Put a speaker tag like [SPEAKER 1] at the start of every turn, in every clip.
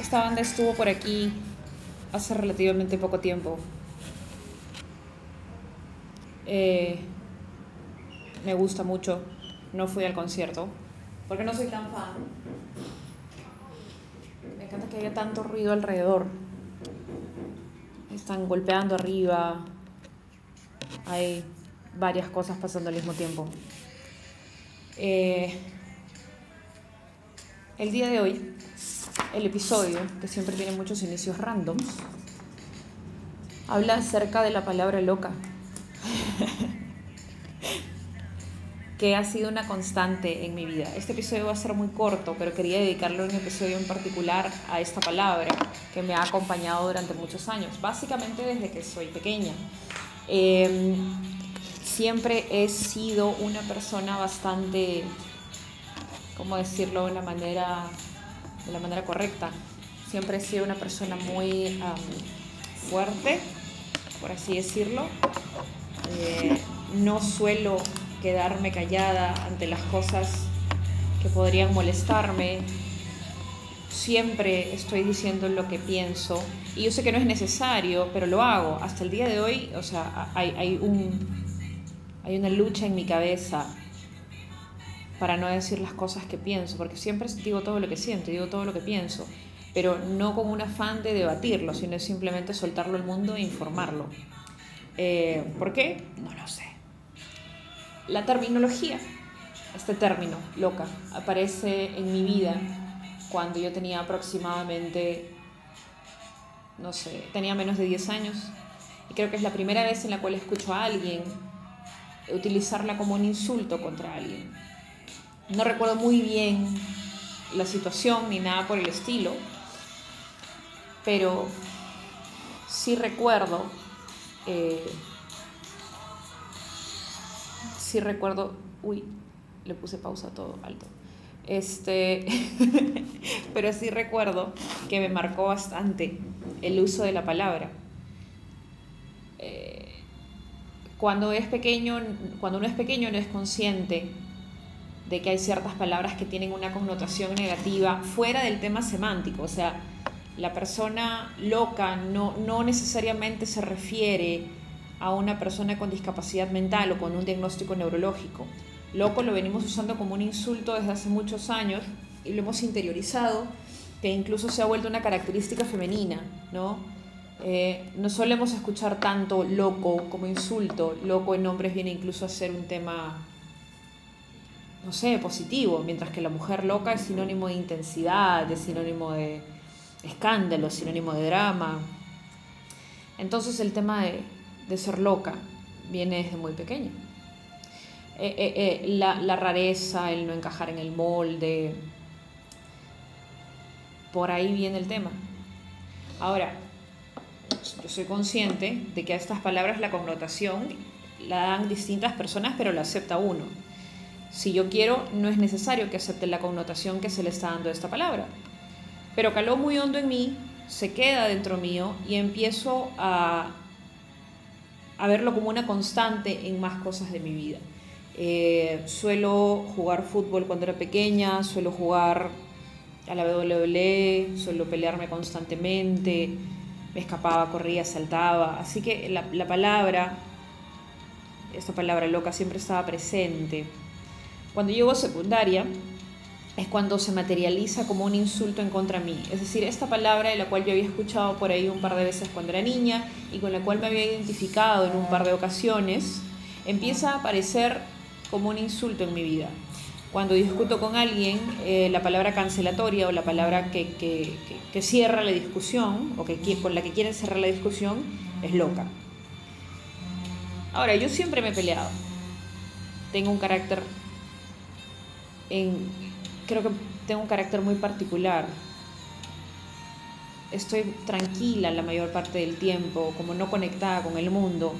[SPEAKER 1] Esta banda estuvo por aquí hace relativamente poco tiempo. Eh, me gusta mucho. No fui al concierto porque no soy tan fan. Me encanta que haya tanto ruido alrededor. Están golpeando arriba. Hay varias cosas pasando al mismo tiempo. Eh, el día de hoy, el episodio, que siempre tiene muchos inicios randoms, habla acerca de la palabra loca, que ha sido una constante en mi vida. Este episodio va a ser muy corto, pero quería dedicarle un episodio en particular a esta palabra que me ha acompañado durante muchos años, básicamente desde que soy pequeña. Em, siempre he sido una persona bastante ¿cómo decirlo de la manera, de la manera correcta? Siempre he sido una persona muy fuerte, por así decirlo. Eh, no suelo quedarme callada ante las cosas que podrían molestarme. Siempre estoy diciendo lo que pienso y yo sé que no es necesario, pero lo hago. Hasta el día de hoy, o sea, hay, hay, un, hay una lucha en mi cabeza para no decir las cosas que pienso, porque siempre digo todo lo que siento, digo todo lo que pienso, pero no con un afán de debatirlo, sino simplemente soltarlo al mundo e informarlo. Eh, ¿Por qué? No lo sé. La terminología, este término, loca, aparece en mi vida cuando yo tenía aproximadamente, no sé, tenía menos de 10 años, y creo que es la primera vez en la cual escucho a alguien utilizarla como un insulto contra alguien no recuerdo muy bien la situación ni nada por el estilo, pero sí recuerdo, eh, sí recuerdo, uy, le puse pausa todo alto. Este, pero sí recuerdo que me marcó bastante el uso de la palabra. Eh, cuando es pequeño, cuando uno es pequeño no es consciente de que hay ciertas palabras que tienen una connotación negativa fuera del tema semántico. O sea, la persona loca no, no necesariamente se refiere a una persona con discapacidad mental o con un diagnóstico neurológico. Loco lo venimos usando como un insulto desde hace muchos años y lo hemos interiorizado, que incluso se ha vuelto una característica femenina, ¿no? Eh, no solemos escuchar tanto loco como insulto, loco en hombres viene incluso a ser un tema no sé, positivo, mientras que la mujer loca es sinónimo de intensidad, es sinónimo de escándalo, es sinónimo de drama. Entonces el tema de, ser loca viene desde muy pequeño. Eh, eh, eh, la, la rareza, el no encajar en el molde, por ahí viene el tema. Ahora, yo soy consciente de que a estas palabras la connotación la dan distintas personas, pero la acepta uno. Si yo quiero, no es necesario que acepte la connotación que se le está dando a esta palabra. Pero caló muy hondo en mí, se queda dentro mío y empiezo a, verlo como una constante en más cosas de mi vida. Eh, suelo jugar fútbol cuando era pequeña, suelo jugar a la WWE, suelo pelearme constantemente, me escapaba, corría, saltaba. Así que la palabra, esta palabra loca siempre estaba presente. Cuando llego a secundaria es cuando se materializa como un insulto en contra mí. Es decir, esta palabra de la cual yo había escuchado por ahí un par de veces cuando era niña y con la cual me había identificado en un par de ocasiones, empieza a aparecer como un insulto en mi vida. Cuando discuto con alguien, eh, la palabra cancelatoria o la palabra que, que, que, cierra la discusión o que, con la que quieren cerrar la discusión es loca. Ahora, yo siempre me he peleado. Tengo un carácter creo que tengo un carácter muy particular. Estoy tranquila la mayor parte del tiempo, como no conectada con el mundo,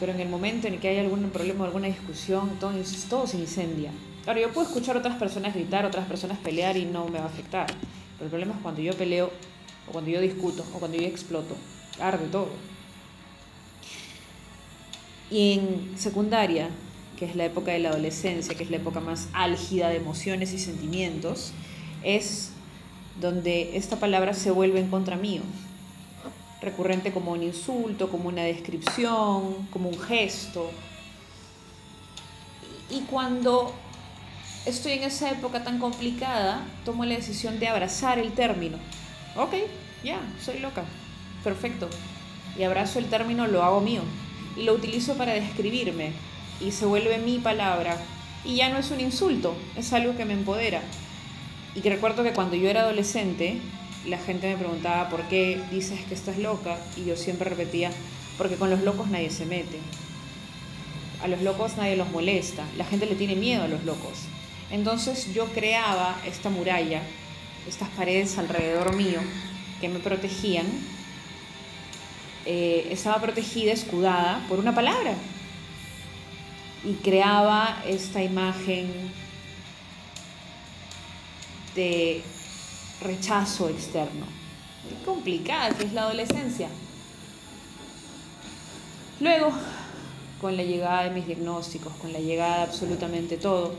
[SPEAKER 1] pero en el momento en que hay algún problema, alguna discusión, todo, todo se incendia. Ahora, yo puedo escuchar a otras personas gritar, otras personas pelear y no me va a afectar. Pero el problema es cuando yo peleo, o cuando yo discuto, o cuando yo exploto. Arde todo. Y en secundaria, que es la época de la adolescencia, que es la época más álgida de emociones y sentimientos, es donde esta palabra se vuelve en contra mío, recurrente como un insulto, como una descripción, como un gesto. Y cuando estoy en esa época tan complicada, tomo la decisión de abrazar el término. Ok, ya, soy loca, perfecto. Y abrazo el término, lo hago mío. Y lo utilizo para describirme. Y se vuelve mi palabra. Y ya no es un insulto, es algo que me empodera. Y que recuerdo que cuando yo era adolescente, la gente me preguntaba por qué dices que estás loca y yo siempre repetía, porque con los locos nadie se mete. A los locos nadie los molesta, la gente le tiene miedo a los locos. Entonces yo creaba esta muralla, estas paredes alrededor mío que me protegían. Eh, estaba protegida, escudada por una palabra. Y creaba esta imagen de rechazo externo. Qué complicada que es la adolescencia. Luego, con la llegada de mis diagnósticos, con la llegada de absolutamente todo,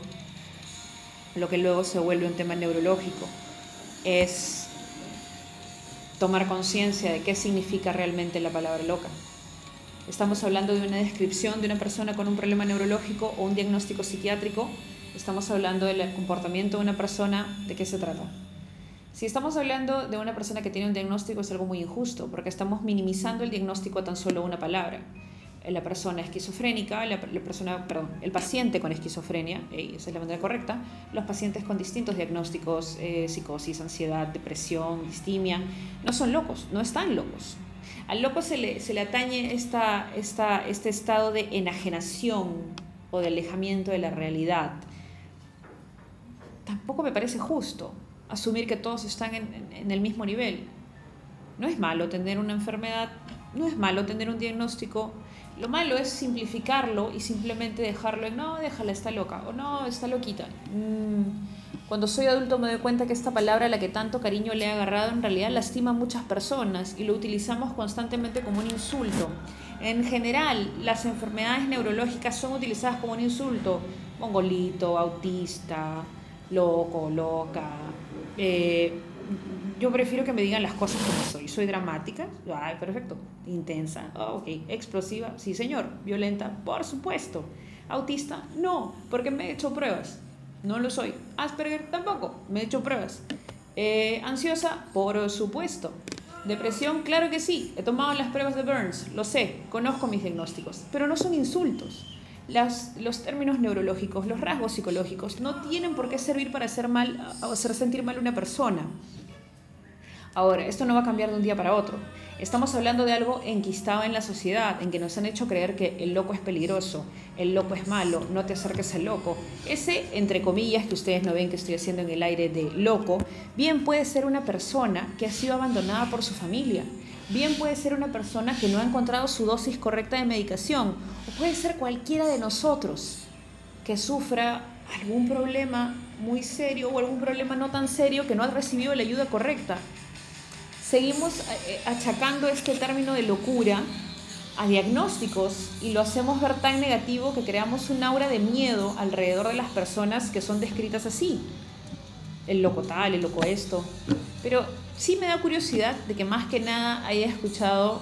[SPEAKER 1] lo que luego se vuelve un tema neurológico, es tomar conciencia de qué significa realmente la palabra loca. Estamos hablando de una descripción de una persona con un problema neurológico o un diagnóstico psiquiátrico estamos hablando del comportamiento de una persona, ¿de qué se trata? Si estamos hablando de una persona que tiene un diagnóstico es algo muy injusto, porque estamos minimizando el diagnóstico a tan solo una palabra. La persona esquizofrénica, el paciente con esquizofrenia, esa es la manera correcta, los pacientes con distintos diagnósticos, eh, psicosis, ansiedad, depresión, distimia, no son locos, no están locos. Al loco se le, se le atañe esta, esta, este estado de enajenación o de alejamiento de la realidad tampoco me parece justo asumir que todos están en, el mismo nivel. No es malo tener una enfermedad, no es malo tener un diagnóstico. Lo malo es simplificarlo y simplemente dejarlo en, no, déjala, está loca, o no, está loquita. Mm, cuando soy adulto me doy cuenta que esta palabra a la que tanto cariño le he agarrado en realidad lastima a muchas personas y lo utilizamos constantemente como un insulto. En general, las enfermedades neurológicas son utilizadas como un insulto. Mongolito, autista, loco, loca. Eh, yo prefiero que me digan las cosas como soy. Soy dramática, ay, perfecto. Intensa, oh, ok. Explosiva, sí señor. Violenta, por supuesto. Autista, no, porque me he hecho pruebas. No lo soy. Asperger, tampoco, me he hecho pruebas. Eh, ansiosa, por supuesto. Depresión, claro que sí. He tomado las pruebas de Burns, lo sé, conozco mis diagnósticos, pero no son insultos los términos neurológicos, los rasgos psicológicos, no tienen por qué servir para hacer mal hacer sentir mal a una persona. Ahora, esto no va a cambiar de un día para otro. Estamos hablando de algo enquistado en la sociedad, en que nos han hecho creer que el loco es peligroso, el loco es malo, no te acerques al loco. Ese, entre comillas, que ustedes no ven que estoy haciendo en el aire de loco, bien puede ser una persona que ha sido abandonada por su familia, bien puede ser una persona que no ha encontrado su dosis correcta de medicación, o puede ser cualquiera de nosotros que sufra algún problema muy serio o algún problema no tan serio que no ha recibido la ayuda correcta seguimos eh, achacando este término de locura a diagnósticos y lo hacemos ver tan negativo que creamos un aura de miedo alrededor de las personas que son descritas así. El loco tal, el loco esto. Pero sí me da curiosidad de que más que nada haya escuchado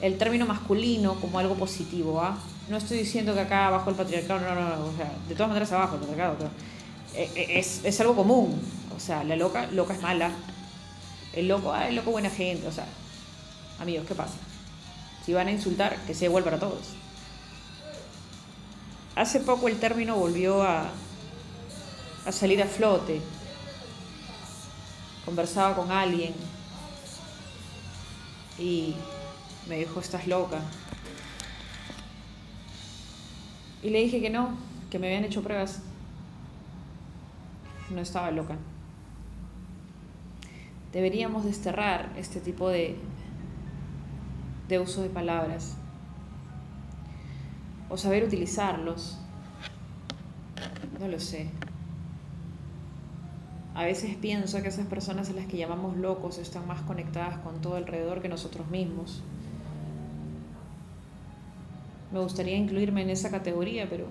[SPEAKER 1] el término masculino como algo positivo. ¿ah? No estoy diciendo que acá abajo el patriarcado, no, no, no, o sea, de todas maneras abajo el patriarcado, pero eh, eh, es, es algo común. O sea, la loca, loca es mala, el loco, ah, el loco buena gente, o sea, amigos, ¿qué pasa? Si van a insultar, que sea igual para todos. Hace poco el término volvió a, a salir a flote. Conversaba con alguien y me dijo, estás loca. Y le dije que no, que me habían hecho pruebas. No estaba loca deberíamos desterrar este tipo de, de uso de palabras o saber utilizarlos. No lo sé. A veces pienso que esas personas a las que llamamos locos están más conectadas con todo alrededor que nosotros mismos. Me gustaría incluirme en esa categoría, pero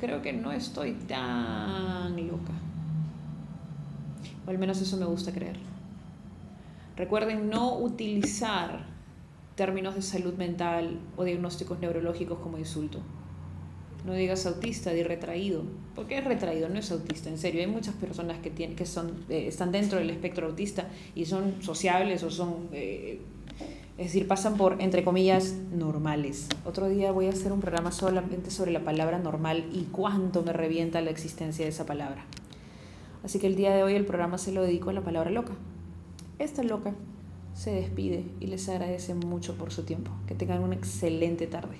[SPEAKER 1] creo que no estoy tan loca. O al menos eso me gusta creer. Recuerden no utilizar términos de salud mental o diagnósticos neurológicos como insulto. No digas autista, di retraído. porque es retraído? No es autista, en serio. Hay muchas personas que, tienen, que son, eh, están dentro del espectro autista y son sociables o son, eh, es decir, pasan por, entre comillas, normales. Otro día voy a hacer un programa solamente sobre la palabra normal y cuánto me revienta la existencia de esa palabra. Así que el día de hoy el programa se lo dedico a la palabra loca. Esta loca se despide y les agradece mucho por su tiempo. Que tengan una excelente tarde.